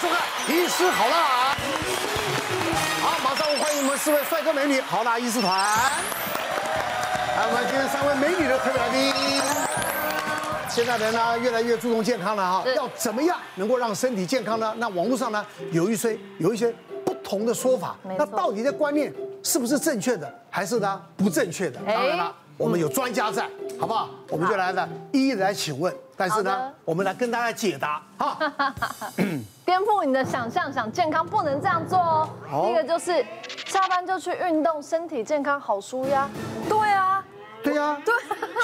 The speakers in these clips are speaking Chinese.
收看《医师好辣》。好，马上我欢迎我们四位帅哥美女好辣医师团。来，我们今天三位美女的特别来宾。现在人呢越来越注重健康了哈，要怎么样能够让身体健康呢？那网络上呢有一些有一些不同的说法，那到底这观念是不是正确的，还是呢不正确的？当然了。我们有专家在，好不好？我们就来呢，一一来请问。但是呢，我们来跟大家解答哈。颠覆你的想象，想健康不能这样做哦。第一个就是下班就去运动，身体健康好舒压。对啊，对呀，对。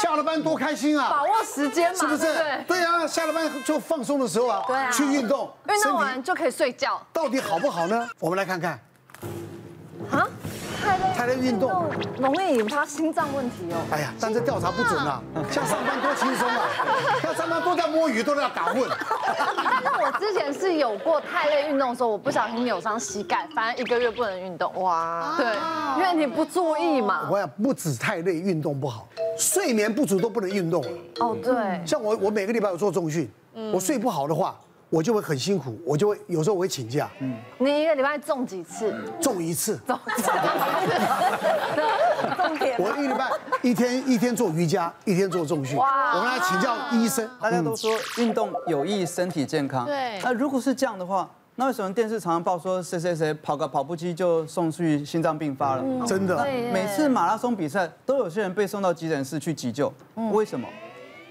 下了班多开心啊！把握时间嘛，是不是？对。对呀，下了班就放松的时候啊，对啊，去运动，运动完就可以睡觉。到底好不好呢？我们来看看。啊？太累太累运动容易引发心脏问题哦。哎呀，但这调查不准啊！像上班多轻松啊，像上班都在摸鱼，都在打混。但是我之前是有过太累运动的时候，我不小心扭伤膝盖，反正一个月不能运动。哇，对，因为你不注意嘛。我想不止太累运动不好，睡眠不足都不能运动。哦，对。像我，我每个礼拜有做重训，我睡不好的话。我就会很辛苦，我就会有时候我会请假。嗯，你一个礼拜中几次？中一次。重一次。重点。我一礼拜一天一天做瑜伽，一天做重训。哇！我跟他请教医生，大家都说运动有益身体健康。对。那如果是这样的话，那为什么电视常常报说谁谁谁跑个跑步机就送去心脏病发了？真的。每次马拉松比赛都有些人被送到急诊室去急救，为什么？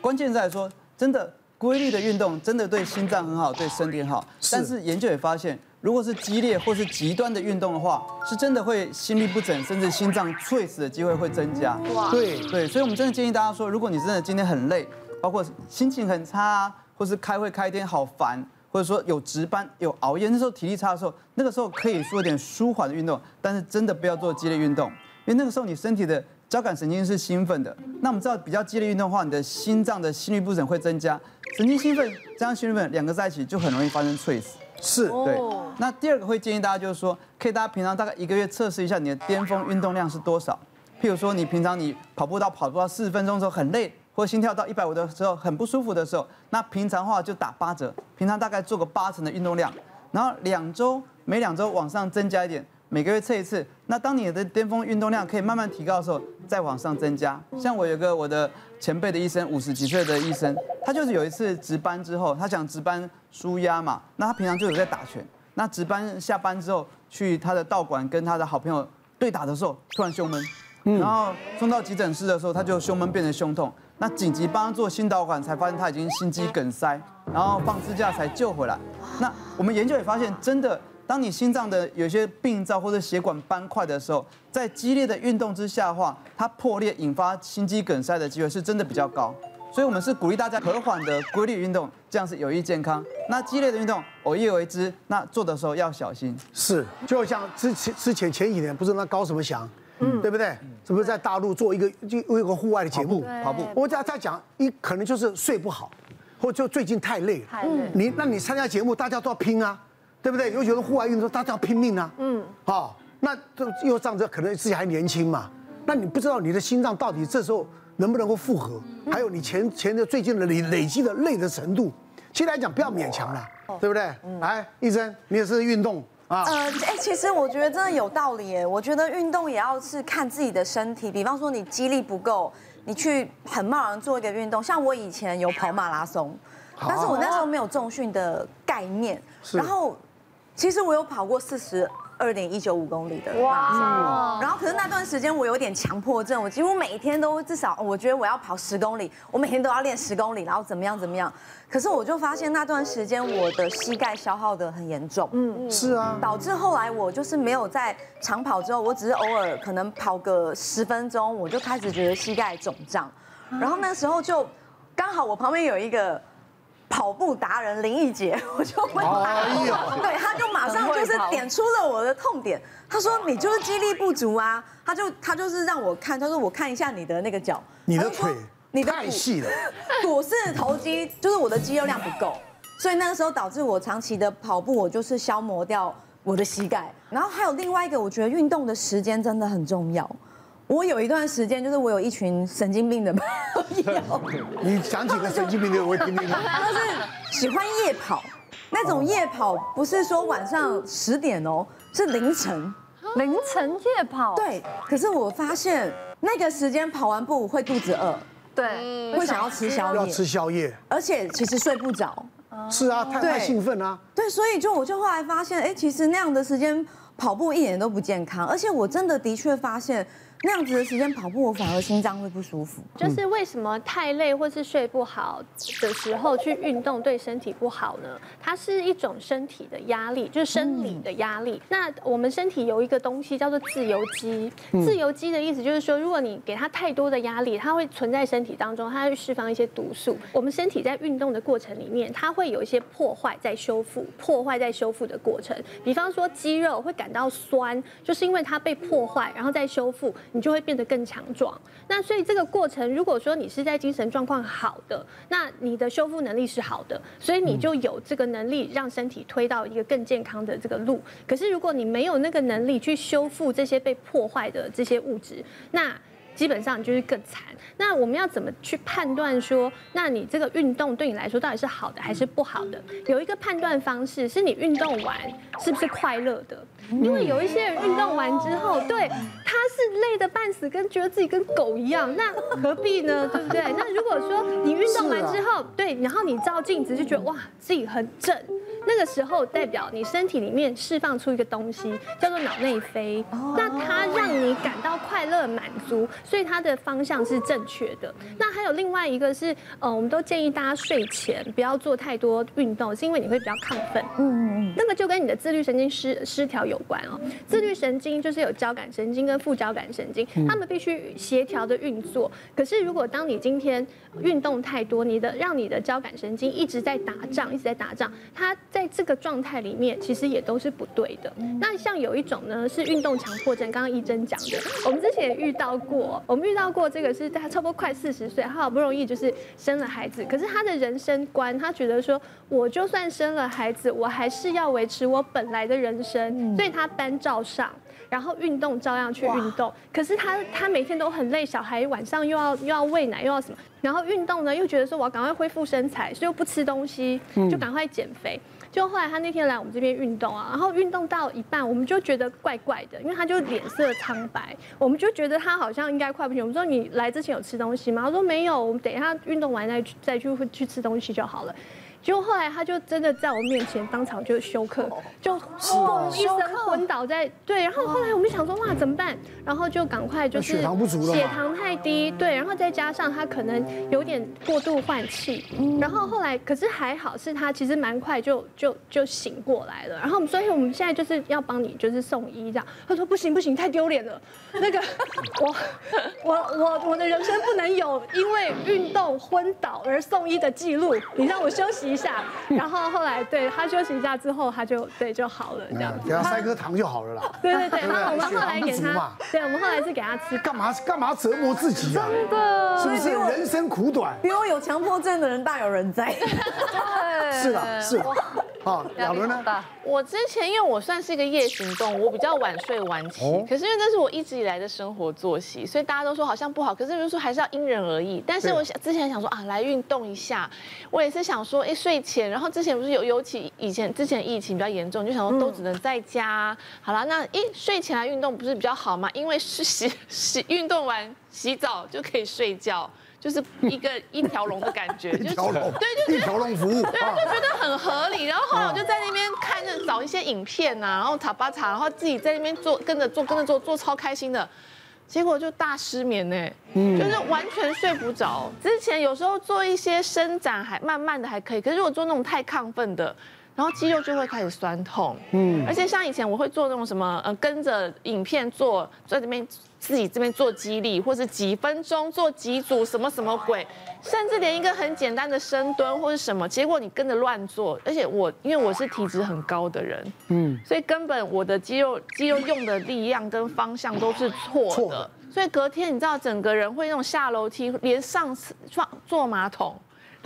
关键在说真的。规律的运动真的对心脏很好，对身体很好。但是研究也发现，如果是激烈或是极端的运动的话，是真的会心律不整，甚至心脏猝死的机会会增加。哇，对对，所以我们真的建议大家说，如果你真的今天很累，包括心情很差啊，或是开会开一天好烦，或者说有值班有熬夜，那时候体力差的时候，那个时候可以做点舒缓的运动，但是真的不要做激烈运动，因为那个时候你身体的。交感神经是兴奋的，那我们知道比较激烈运动的话，你的心脏的心率不整会增加，神经兴奋加上心律不整两个在一起就很容易发生猝死。是，对。那第二个会建议大家就是说，可以大家平常大概一个月测试一下你的巅峰运动量是多少。譬如说你平常你跑步到跑步到四十分钟的时候很累，或者心跳到一百五的时候很不舒服的时候，那平常的话就打八折，平常大概做个八成的运动量，然后两周每两周往上增加一点。每个月测一次，那当你的巅峰运动量可以慢慢提高的时候，再往上增加。像我有个我的前辈的医生，五十几岁的医生，他就是有一次值班之后，他想值班舒压嘛，那他平常就有在打拳，那值班下班之后去他的道馆跟他的好朋友对打的时候，突然胸闷，然后送到急诊室的时候，他就胸闷变成胸痛，那紧急帮他做心导管，才发现他已经心肌梗塞，然后放支架才救回来。那我们研究也发现，真的。当你心脏的有些病灶或者血管斑块的时候，在激烈的运动之下的话，它破裂引发心肌梗塞的机会是真的比较高。所以，我们是鼓励大家和缓的规律运动，这样是有益健康。那激烈的运动偶一为之，那做的时候要小心。是，就像之前之前前几年不是那高什么翔，嗯，对不对？是不是在大陆做一个就有一个户外的节目跑步？我在在讲，一可能就是睡不好，或就最近太累了。太累。你那你参加节目，大家都要拼啊。对不对？尤其是户外运动，大家要拼命啊。嗯。好，那这又仗着可能自己还年轻嘛，那你不知道你的心脏到底这时候能不能够负荷，还有你前前的最近的累累积的累的程度，其实来讲不要勉强了，对不对？来，医生，你也是运动啊？呃，哎，其实我觉得真的有道理耶。我觉得运动也要是看自己的身体，比方说你肌力不够，你去很贸然做一个运动，像我以前有跑马拉松，但是我那时候没有重训的概念，然后。其实我有跑过四十二点一九五公里的马拉松，然后可是那段时间我有点强迫症，我几乎每天都至少我觉得我要跑十公里，我每天都要练十公里，然后怎么样怎么样。可是我就发现那段时间我的膝盖消耗的很严重，嗯，是啊，导致后来我就是没有在长跑之后，我只是偶尔可能跑个十分钟，我就开始觉得膝盖肿胀，然后那时候就刚好我旁边有一个。跑步达人林奕杰，我就问他，对，他就马上就是点出了我的痛点。他说：“你就是肌力不足啊。”他就他就是让我看，他说：“我看一下你的那个脚，你的腿，你的太细了，股四头肌就是我的肌肉量不够，所以那个时候导致我长期的跑步，我就是消磨掉我的膝盖。然后还有另外一个，我觉得运动的时间真的很重要。”我有一段时间，就是我有一群神经病的朋友。你讲几个神经病的，我会听听。他是喜欢夜跑，那种夜跑不是说晚上十点哦，是凌晨。凌晨夜跑。对，可是我发现那个时间跑完步会肚子饿，对，会想要吃宵夜，要吃宵夜，而且其实睡不着。是啊，太太兴奋啊。对，所以就我就后来发现，哎，其实那样的时间跑步一点都不健康，而且我真的的确发现。那样子的时间跑步，我反而心脏会不舒服。就是为什么太累或是睡不好的时候去运动对身体不好呢？它是一种身体的压力，就是生理的压力。那我们身体有一个东西叫做自由基。自由基的意思就是说，如果你给它太多的压力，它会存在身体当中，它会释放一些毒素。我们身体在运动的过程里面，它会有一些破坏在修复，破坏在修复的过程。比方说肌肉会感到酸，就是因为它被破坏，然后再修复。你就会变得更强壮。那所以这个过程，如果说你是在精神状况好的，那你的修复能力是好的，所以你就有这个能力让身体推到一个更健康的这个路。可是如果你没有那个能力去修复这些被破坏的这些物质，那基本上就是更惨。那我们要怎么去判断说，那你这个运动对你来说到底是好的还是不好的？有一个判断方式是你运动完是不是快乐的。因为有一些人运动完之后，对，他是累得半死，跟觉得自己跟狗一样，那何必呢？对不对？那如果说你运动完之后，对，然后你照镜子就觉得哇，自己很正。那个时候代表你身体里面释放出一个东西，叫做脑内啡。那它让你感到快乐满足，所以它的方向是正确的。那还有另外一个是，呃，我们都建议大家睡前不要做太多运动，是因为你会比较亢奋。嗯嗯嗯。那个就跟你的自律神经失失调有关哦。自律神经就是有交感神经跟副交感神经，他们必须协调的运作。可是如果当你今天运动太多，你的让你的交感神经一直在打仗，一直在打仗，它。在这个状态里面，其实也都是不对的。那像有一种呢，是运动强迫症。刚刚一真讲的，我们之前也遇到过。我们遇到过这个是他差不多快四十岁，他好不容易就是生了孩子，可是他的人生观，他觉得说，我就算生了孩子，我还是要维持我本来的人生，所以他班照上。然后运动照样去运动，可是他他每天都很累，小孩晚上又要又要喂奶又要什么，然后运动呢又觉得说我要赶快恢复身材，所以又不吃东西，就赶快减肥。就后来他那天来我们这边运动啊，然后运动到一半，我们就觉得怪怪的，因为他就脸色苍白，我们就觉得他好像应该快不行。我们说你来之前有吃东西吗？他说没有，我们等一下运动完再去再去去吃东西就好了。结果后来他就真的在我面前当场就休克，就轰一声昏倒在对。然后后来我们想说哇怎么办？然后就赶快就是血糖不足了，血糖太低，对。然后再加上他可能有点过度换气，然后后来可是还好是他其实蛮快就就就醒过来了。然后所以我们现在就是要帮你就是送医这样。他说不行不行太丢脸了，那个 我我我我的人生不能有因为运动昏倒而送医的记录，你让我休息一下，然后后来对他休息一下之后，他就对就好了，这样子。给他塞颗糖就好了啦。对对对，然后我们后来给他，对，我们后来是给他吃。干嘛干嘛折磨自己啊？真的，是不是人生苦短？比我有强迫症的人大有人在。对，是啊，是。好，亚伦呢？我之前因为我算是一个夜行动物，我比较晚睡晚起。可是因为这是我一直以来的生活作息，所以大家都说好像不好。可是就是说还是要因人而异。但是我想之前想说啊，来运动一下。我也是想说，哎，睡前，然后之前不是有尤其以前之前疫情比较严重，就想说都只能在家。好了，那一睡前来运动不是比较好吗？因为是洗 洗运动完洗澡就可以睡觉。就是一个一条龙的感觉，就是对，就一条龙服务，对，就觉得很合理。然后后来我就在那边看着找一些影片啊，然后查吧查，然后自己在那边做，跟着做，跟着做，做超开心的。结果就大失眠呢，就是完全睡不着。之前有时候做一些伸展还慢慢的还可以，可是如果做那种太亢奋的，然后肌肉就会开始酸痛。嗯，而且像以前我会做那种什么，呃，跟着影片做，在这边。自己这边做肌力，或是几分钟做几组什么什么鬼，甚至连一个很简单的深蹲或是什么，结果你跟着乱做，而且我因为我是体脂很高的人，嗯，所以根本我的肌肉肌肉用的力量跟方向都是错的，所以隔天你知道整个人会那种下楼梯，连上次坐坐马桶。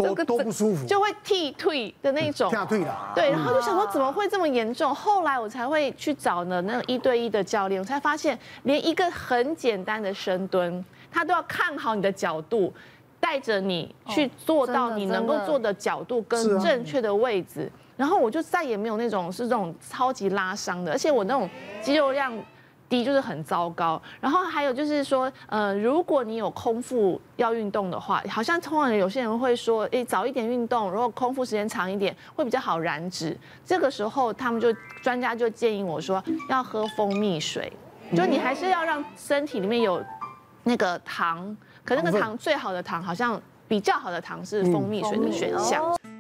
都都不舒服，就会踢退的那种，踢退的。对，然后就想说怎么会这么严重？后来我才会去找呢那种一对一的教练，我才发现连一个很简单的深蹲，他都要看好你的角度，带着你去做到你能够做的角度跟正确的位置，然后我就再也没有那种是这种超级拉伤的，而且我那种肌肉量低就是很糟糕。然后还有就是说，呃，如果你有空腹要运动的话，好像通常有些人会说，诶，早一点运动，如果空腹时间长一点会比较好燃脂。这个时候他们就专家就建议我说要喝蜂蜜水，就你还是要让身体里面有那个糖。可那个糖最好的糖，好像比较好的糖是蜂蜜水的选项。